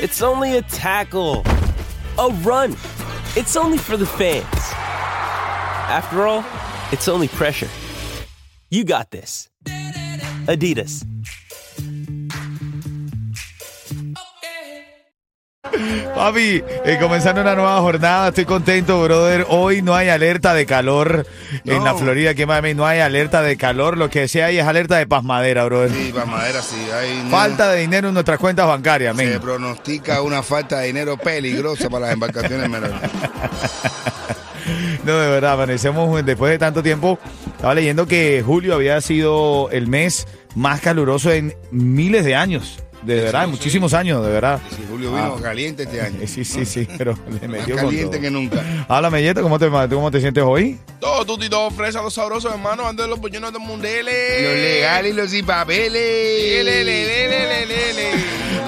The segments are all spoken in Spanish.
It's only a tackle, a run. It's only for the fans. After all, it's only pressure. You got this. Adidas. Papi, eh, comenzando una nueva jornada, estoy contento, brother. Hoy no hay alerta de calor en la Florida, que mami, no hay alerta de calor, lo que sea hay es alerta de pasmadera, brother. Sí, para madera sí. Hay Falta de dinero en nuestras cuentas bancarias, men. Se pronostica una falta de dinero peligrosa para las embarcaciones menores. No, de verdad, amanecemos después de tanto tiempo. Estaba leyendo que julio había sido el mes más caluroso en miles de años. De verdad, en muchísimos años, de verdad. Si Julio vino Ah. caliente este año. Sí, sí, sí, pero le Más metió con caliente todo. que nunca. Háblame, Yeto, ¿cómo te, ¿tú cómo te sientes hoy? Todo tuti, todo fresa, los sabrosos, hermano, ando de los buñuelos de Mundele. Los legales y los sin papeles.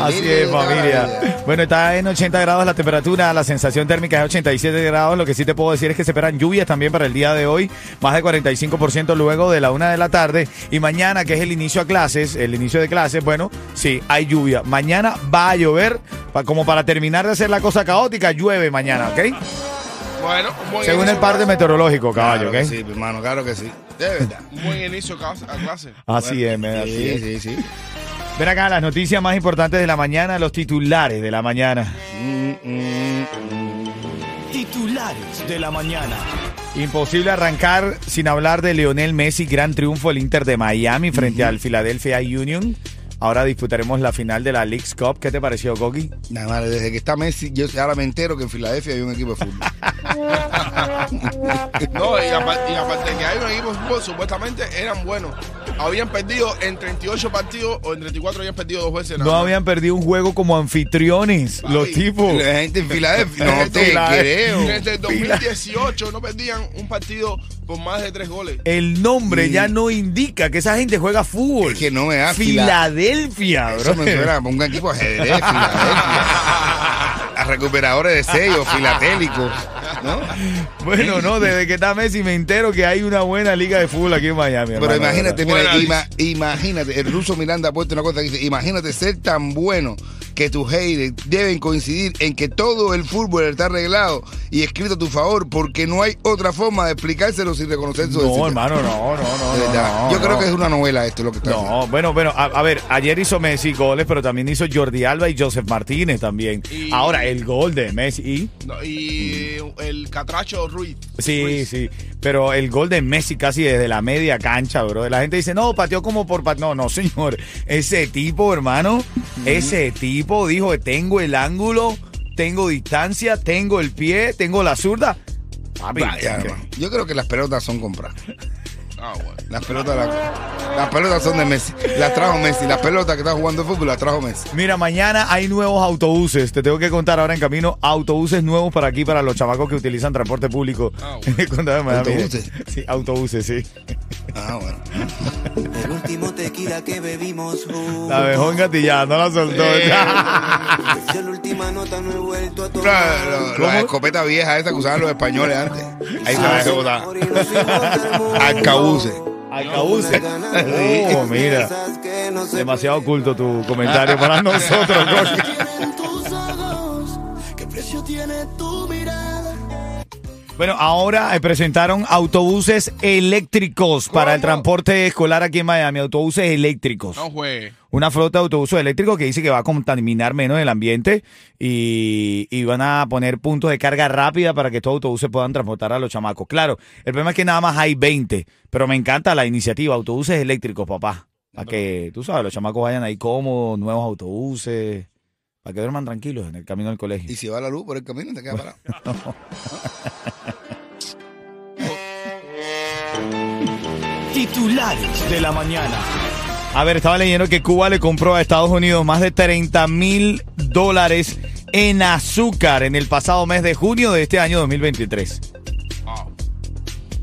Así es, familia. Bueno, está en 80 grados la temperatura, la sensación térmica es 87 grados. Lo que sí te puedo decir es que se esperan lluvias también para el día de hoy, más de 45% luego de la una de la tarde. Y mañana, que es el inicio a clases, el inicio de clases, bueno, sí, hay lluvia. Mañana va a llover, como para terminar de hacer la cosa caótica, llueve mañana, ¿ok? Bueno, un buen Según el inicio, parte meteorológico, caballo, Claro ¿ok? sí, hermano, claro que sí. De verdad. Un buen inicio a clase. Así es, men, así Sí, sí, sí. Ven acá, las noticias más importantes de la mañana, los titulares de la mañana. Mm, mm, mm. Titulares de la mañana. Imposible arrancar sin hablar de Lionel Messi, gran triunfo del Inter de Miami frente al Philadelphia Union. Ahora disputaremos la final de la League's Cup. ¿Qué te pareció, Coqui? Nada más, desde que está Messi, yo ahora me entero que en Filadelfia hay un equipo de fútbol. No, y, apa- y aparte de que hay un equipo de fútbol, supuestamente eran buenos. Habían perdido en 38 partidos o en 34 habían perdido dos veces. nada No habían perdido un juego como anfitriones, los tipos. La gente en Filadelfia, no te creo. Desde el 2018 no perdían un partido por más de tres goles. El nombre Sí. ya no indica que esa gente juega fútbol. Es que no me da Fila- Filadelfia, Eso bro. me suena equipo ajedrez, Filadelfia. A recuperadores de sellos filatélicos, ¿no? Bueno, no, desde que está Messi me entero que hay una buena liga de fútbol aquí en Miami. Pero hermano, imagínate, mira, ima- imagínate, el ruso Miranda ha puesto una cosa que dice, imagínate ser tan bueno que tus haters deben coincidir en que todo el fútbol está arreglado y escrito a tu favor porque no hay otra forma de explicárselo sin reconocer su No, hermano, no, no, no. No, Yo creo no. que es una novela esto lo que está haciendo. No, bueno, bueno, a, a ver, ayer hizo Messi goles, pero también hizo Jordi Alba y Joseph Martínez también. Y- Ahora, el gol de Messi. y- No, y el catracho Ruiz. Sí, Ruiz. sí, pero el gol de Messi casi desde la media cancha, bro. La gente dice, no, pateó como por... pat-". No, no, señor. Ese tipo, hermano, ese tipo dijo, tengo el ángulo, tengo distancia, tengo el pie, tengo la zurda. Papi, Vaya. Yo creo que las pelotas son compradas. Ah, bueno. Las pelotas, las, las pelotas son de Messi. Las trajo Messi. Las pelotas que está jugando fútbol las trajo Messi. Mira, mañana hay nuevos autobuses. Te tengo que contar ahora en camino autobuses nuevos para aquí, para los chamacos que utilizan transporte público. Ah, bueno. ¿Autobuses? Sí, autobuses, sí. Ah, bueno. El último tequila que bebimos juntos. La dejó engatillada, no la soltó. Yo la última nota no he vuelto a La, tomar. la- la escopeta vieja esa que usaban los españoles antes. Ahí se Ah, ve botar. Alcabuce. Ganas Oh, mira. Demasiado oculto tu comentario para nosotros, Bueno, ahora eh, presentaron autobuses eléctricos para el transporte escolar aquí en Miami. Autobuses eléctricos. No juegue. Una flota de autobuses eléctricos que dice que va a contaminar menos el ambiente y, y van a poner puntos de carga rápida para que estos autobuses puedan transportar a los chamacos. Claro, el problema es que nada más hay 20, pero me encanta la iniciativa. Autobuses eléctricos, papá. Para que, tú sabes, los chamacos vayan ahí cómodos, nuevos autobuses, para que duerman tranquilos en el camino al colegio. Y si va la luz por el camino, te queda parado. Titulares de la mañana. A ver, estaba leyendo que Cuba le compró a Estados Unidos más de 30 mil dólares en azúcar en el pasado mes de junio de este año 2023. Wow.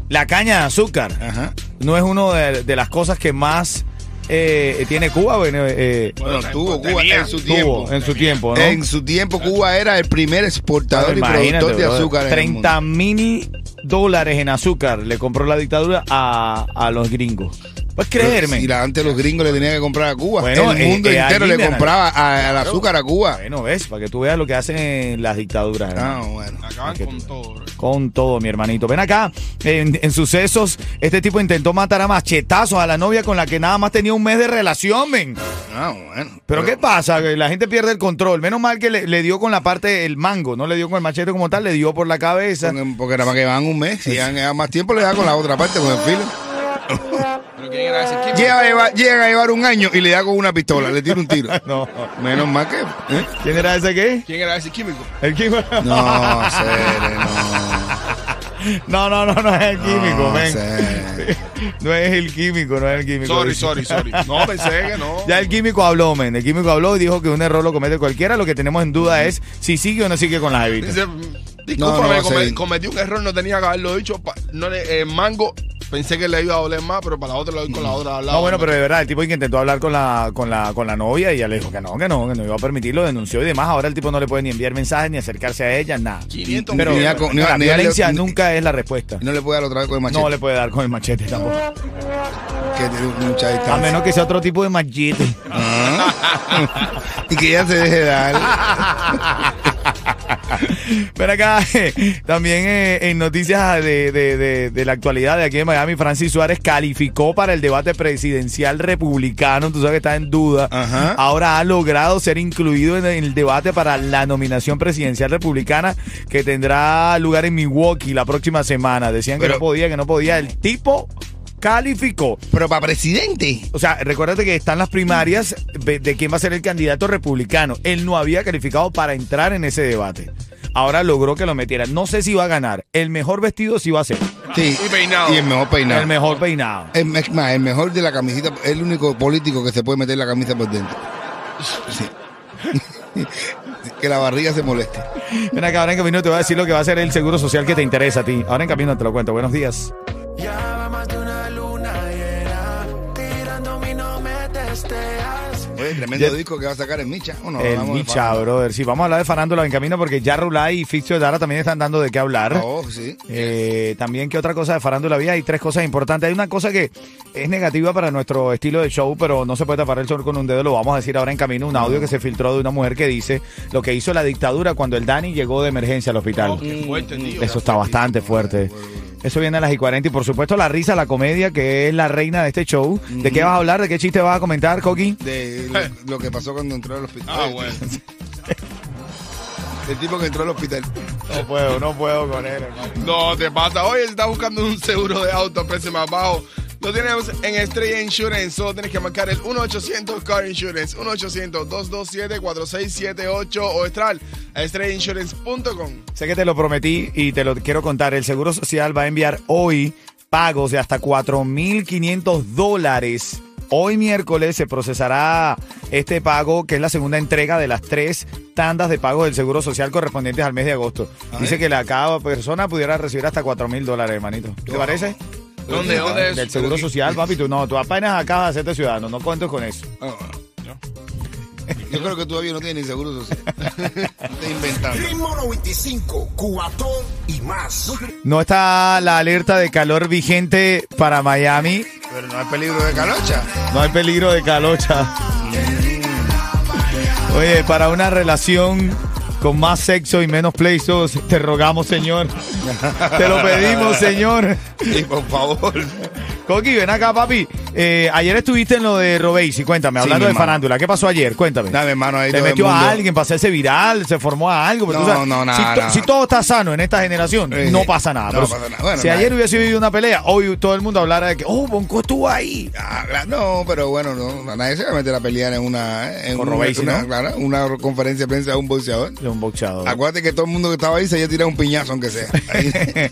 La caña de azúcar Ajá. no es una de, de las cosas que más eh, tiene Cuba. Bueno, eh, Bueno, tuvo Cuba tenía. en su tiempo. tuvo en su tiempo, ¿no? En su tiempo, Cuba era el primer exportador y productor de azúcar. en el mundo. 30 mil dólares en azúcar le compró la dictadura a, a los gringos. Puedes creerme. La- antes los gringos le tenían que comprar a Cuba. Bueno, el eh, mundo eh, entero le compraba a- al azúcar a Cuba. Bueno, ves, para que tú veas lo que hacen las dictaduras. Ah, bueno. Acaban con tú- todo. bro. Con todo, mi hermanito. Ven acá, en, en sucesos, este tipo intentó matar a machetazos a la novia con la que nada más tenía un mes de relación, men. Ah, bueno. Pero ¿qué pasa? Que la gente pierde el control. Menos mal que le, le dio con la parte, el mango, no le dio con el machete como tal, le dio por la cabeza. Porque, porque nada más que van un mes. Si llegan a más tiempo, le da con la otra parte, con el filo. Pero ¿quién era ese? ¿Quién? Llega a, llevar, llega a llevar un año y le da con una pistola, le tira un tiro. No. Menos mal que. ¿eh? ¿Quién era ese qué? ¿Quién era ese químico? El químico. No, Cere, no. No, no, no, no es el químico, no, men. No es el químico, no es el químico. Sorry, sorry, sorry. No, pensé que no. Ya el químico habló, men. El químico habló y dijo que un error lo comete cualquiera. Lo que tenemos en duda es si sigue o no sigue con las evitas. Dice, discúlpame, no, cometí un error, no tenía que haberlo dicho. no eh, mango, pensé que le iba a doler más, pero para la otra lo doy con la otra al lado. No, bueno, pero de verdad, el tipo que intentó hablar con la, con la, con la novia y ella le dijo que no, que no, que no iba a permitirlo, denunció y demás. Ahora el tipo no le puede ni enviar mensajes ni acercarse a ella, nada. 500 Pero Ni a- ni a- la ni a- violencia ni- nunca es la respuesta. Y no le puede dar otra vez con el machete. No le puede dar con el machete tampoco. Que tiene mucha A distancia. menos que sea otro tipo de machete. Ah. y que ella se deje dar. Ven acá, también eh, en noticias de, de- de- de la actualidad de aquí en Miami, Francis Suárez calificó para el debate presidencial republicano, tú sabes que está en duda. Ajá. Ahora ha logrado ser incluido en el debate para la nominación presidencial republicana que tendrá lugar en Milwaukee la próxima semana. Decían que Pero- no podía, que no podía. El tipo calificó. Pero para presidente. O sea, recuérdate que están las primarias de, de quién va a ser el candidato republicano. Él no había calificado para entrar en ese debate. Ahora logró que lo metieran. No sé si va a ganar. El mejor vestido sí va a ser. Sí. Y peinado. Y el mejor peinado. El mejor peinado. El, el mejor de la camisita, es el único político que se puede meter la camisa por dentro. Sí. que la barriga se moleste. Ven acá, ahora en camino te voy a decir lo que va a ser el seguro social que te interesa a ti. Ahora en camino te lo cuento. Buenos días. Ya Oye, tremendo Ya- disco que va a sacar el Micha. el de Micha, brother. Sí, vamos a hablar de farándula en camino porque ya Rulay y Fixio Dara también están dando de qué hablar. Oh, sí. Eh, también, ¿qué otra cosa de farándula había? Hay tres cosas importantes. Hay una cosa que es negativa para nuestro estilo de show, pero no se puede tapar el sol con un dedo. Lo vamos a decir ahora en camino. Un audio que se filtró de una mujer que dice lo que hizo la dictadura cuando el Dani llegó de emergencia al hospital. Oh, qué fuerte, tío. Eso está bastante fuerte. Eso viene a las y 40 y por supuesto la risa, la comedia, que es la reina de este show. ¿De qué vas a hablar? ¿De qué chiste vas a comentar, Coqui? De lo, lo que pasó cuando entró al hospital. Ah, bueno. El tipo que entró al hospital. No puedo, no puedo con él, hermano. No, te pasa. Oye, si estás buscando un seguro de auto a precio más bajo. Lo tenemos en Estrella Insurance. Solo tienes que marcar el 1-800 Car Insurance. 1-800-227-4678 o entrar a estrellainsurance.com. Sé que te lo prometí y te lo quiero contar. El Seguro Social va a enviar hoy pagos de hasta 4.500 dólares. Hoy miércoles se procesará este pago, que es la segunda entrega de las tres tandas de pagos del Seguro Social correspondientes al mes de agosto. Dice que la, cada persona pudiera recibir hasta 4.000 dólares, hermanito. ¿Qué te parece? ¿Dónde, dónde es? Del Seguro Social, papi. Tú no, tú apenas acabas de hacerte ciudadano. No cuento con eso. Ah. Yo creo que todavía no tiene ni seguro social. Está inventando. Ritmo 95, Cubatón y más. No está la alerta de calor vigente para Miami. Pero no hay peligro de calocha. No hay peligro de calocha. Oye, para una relación con más sexo y menos pleitos. Te rogamos, señor. Te lo pedimos, señor. Sí, por favor. Coqui, ven acá, papi. Eh, ayer estuviste en lo de Robesi, cuéntame, hablando de farándula. ¿Qué pasó ayer? Cuéntame. Dame, hermano, ahí ¿Te metió a alguien para hacerse viral? ¿Se formó a algo? Tú No, sabes, no, nada, si, to- nada. si todo está sano en esta generación, Eh, no pasa nada. no Pero pasa nada. Bueno, si nada. ayer hubiese habido una pelea, hoy todo el mundo hablara de que, oh, Bonco estuvo ahí. Ah, no, pero bueno, no, nadie se va a meter a pelear en una, en Con una, Robesi, una- ¿no? claro, una conferencia de prensa de un boxeador. De un boxeador. Acuérdate que todo el mundo que estaba ahí se había tirado un piñazo, aunque sea.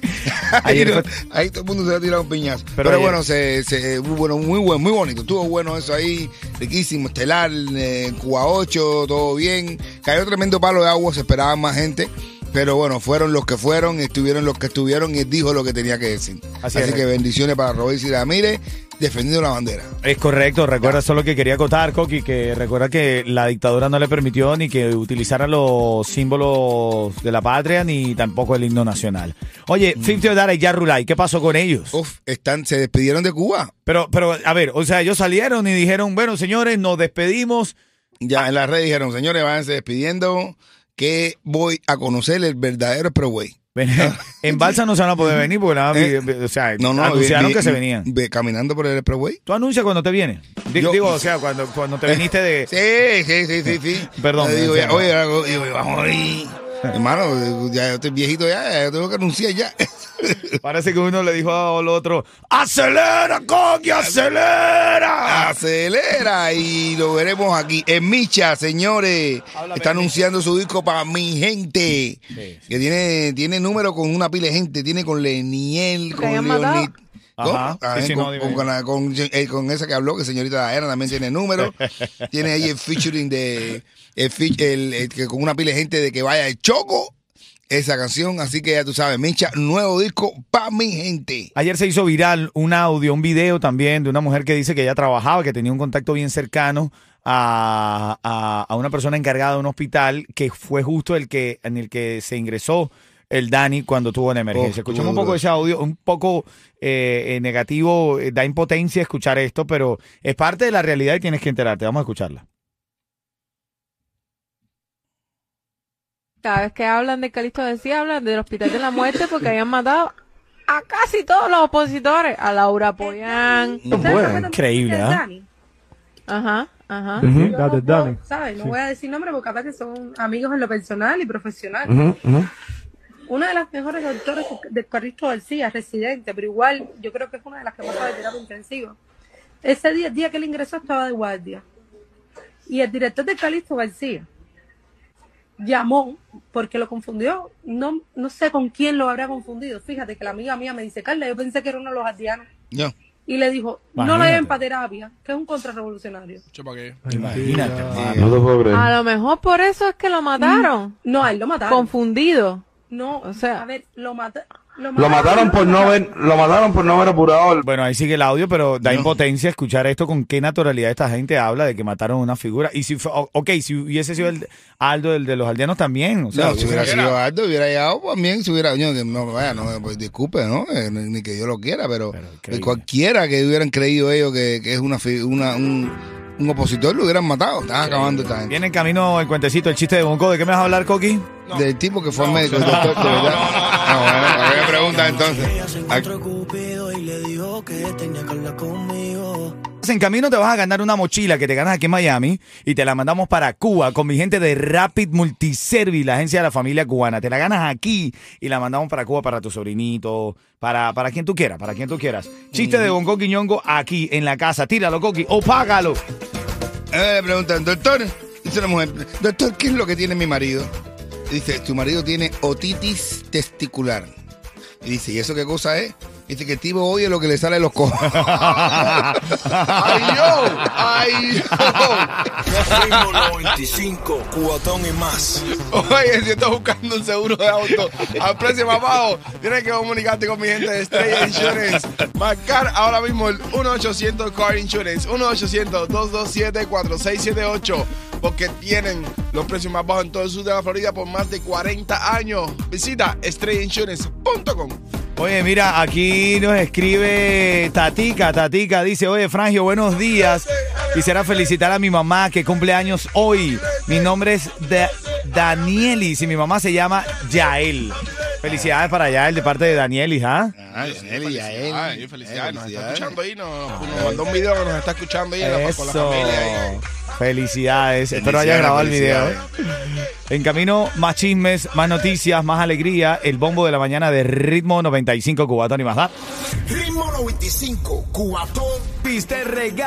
Ahí, todo el mundo se había tirado un piñazo. Pero bueno, se, se, muy bueno, muy bueno, muy bonito. Estuvo bueno eso ahí, riquísimo, estelar, eh, Cuba 8, todo bien. Cayó tremendo palo de agua, se esperaba más gente. Pero bueno, fueron los que fueron, estuvieron los que estuvieron y dijo lo que tenía que decir. Así Así, es. que bendiciones para Robesi Ramírez, defendiendo la bandera. Es correcto, recuerda solo que quería acotar, Coqui, que recuerda que la dictadura no le permitió ni que utilizara los símbolos de la patria ni tampoco el himno nacional. Oye, 50 Dara y Yarulay, ¿qué pasó con ellos? Mm. Uf, están, se despidieron de Cuba. Pero, pero, a ver, o sea, ellos salieron y dijeron, bueno, señores, nos despedimos. Ya en las redes dijeron, señores, váyanse despidiendo que voy a conocer el verdadero. Ven, en Balsa no se van a poder venir porque nada vi- o sea, Eh, No, no, anunciaron vi- que se venían. vi- caminando por el Expressway. ¿Tú anuncias cuando te vienes? Di- Yo- digo, o sea, cuando, cuando te viniste de... Sí, sí, sí, sí, sí. Perdón, digo, oye, hago- digo, vamos a morir. Hermano, ya yo estoy viejito ya, ya yo tengo que anunciar ya. Parece que uno le dijo al otro, ¡acelera, Coqui, acelera! Acelera y lo veremos aquí. En Micha, señores, Háblame, está anunciando su disco para mi gente. Sí, Que tiene, tiene número con una pila de gente. Tiene con Leniel, con. Leonid. ¿Cómo? Ajá, Ah, sí, sí, con, no, dime. con- con la- con- eh, con esa que habló, que señorita Diana también tiene número. tiene ahí el featuring de el, el- con una pila de gente de que vaya el choco. Esa canción, así que ya tú sabes, Micha, nuevo disco para mi gente. Ayer se hizo viral un audio, un video también de una mujer que dice que ella trabajaba, que tenía un contacto bien cercano a, a- a una persona encargada de un hospital que fue justo el que en el que se ingresó el Dani cuando tuvo una emergencia. Uf, Escuchamos un poco de ese audio, un poco eh, eh, negativo, eh, da impotencia escuchar esto, pero es parte de la realidad y tienes que enterarte. Vamos a escucharla. Cada vez que hablan de Calixto decía, hablan del Hospital de la Muerte porque habían matado a casi todos los opositores. A Laura Poyán. Increíble, ¿ah? Ajá, ajá. No, ¿sabes? No voy a decir nombre porque capaz que son amigos en lo personal y profesional. Una de las mejores doctores de Carlisto García, residente, pero igual yo creo que es una de las que más sabe terapia intensiva. Ese día, el día que él ingresó estaba de guardia. Y el director de Calixto García llamó porque lo confundió. No, no sé con quién lo habrá confundido. Fíjate que la amiga mía me dice, Carla, yo pensé que era uno de los ardianos. Yo. Y le dijo, no lo lleven para terapia, que es un contrarrevolucionario. A lo mejor por eso es que lo mataron. No, a él lo mataron. Confundido. No, O sea- a ver, lo, mata- Lo mataron por no haber, lo mataron por no haber apurado Bueno, ahí sigue el audio, pero da No. impotencia escuchar esto con qué naturalidad esta gente habla de que mataron una figura. Y si ok, si hubiese sido el Aldo, el de los aldeanos también. O sea, No, si hubiera sido Aldo, hubiera llegado también, si hubiera, yo, no, vaya, no, pues disculpe, ¿no? Eh, ni que Dios lo quiera, pero, Pero cualquiera que hubieran creído ellos que, que es una, una un, un opositor, lo hubieran matado. Están acabando esta gente. Viene en camino el cuentecito, el chiste de Bonco. ¿De qué me vas a hablar, Coqui? Del tipo que fue al médico, el doctor, de verdad. Ah, bueno, a ver, me pregunta entonces. Ah, Cupido y le dijo que tenía que hablar En camino te vas a ganar una mochila que te ganas aquí en Miami y te la mandamos para Cuba con mi gente de Rapid Multiservice, la agencia de la familia cubana. Te la ganas aquí y la mandamos para Cuba para tu sobrinito, para, para quien tú quieras, para quien tú quieras. Chiste de Bonco Quiñongo aquí en la casa. Tíralo, Coqui, o págalo. Eh, le preguntan, doctor, dice la mujer, doctor, ¿qué es lo que tiene mi marido? Dice, tu marido tiene otitis testicular. Y dice, ¿y eso qué cosa es? Dice que el tipo oye lo que le sale de los cojos. ¡Ay, yo! ¡Ay, yo! 95, cubatón y más. Oye, si estás buscando un seguro de auto al precio más bajo, tienes que comunicarte con mi gente de Estrella Insurance. Marcar ahora mismo el 1-800 Car Insurance, 1-800-227-4678, porque tienen los precios más bajos en todo el sur de la Florida por más de 40 años. Visita estrellainsurance.com. Oye, mira, aquí nos escribe Tatica. Tatica dice, oye, Frangio, buenos días. Quisiera felicitar a mi mamá que cumple años hoy. Mi nombre es Da- Danielis y mi mamá se llama Yael. Felicidades para Yael de parte de Danielis, ¿ah? Ah, Yaneli, Yael. Ay, felicidades. Nos está escuchando ahí. Nos, nos mandó un video que nos está escuchando ahí la- con la Eso. familia. ahí. Felicidades. Espero haya grabado el video. En camino, más chismes, más noticias, más alegría. El bombo de la mañana de ritmo 95 Cubatón y más da. Ritmo 95, Cubatón. Piste regalo.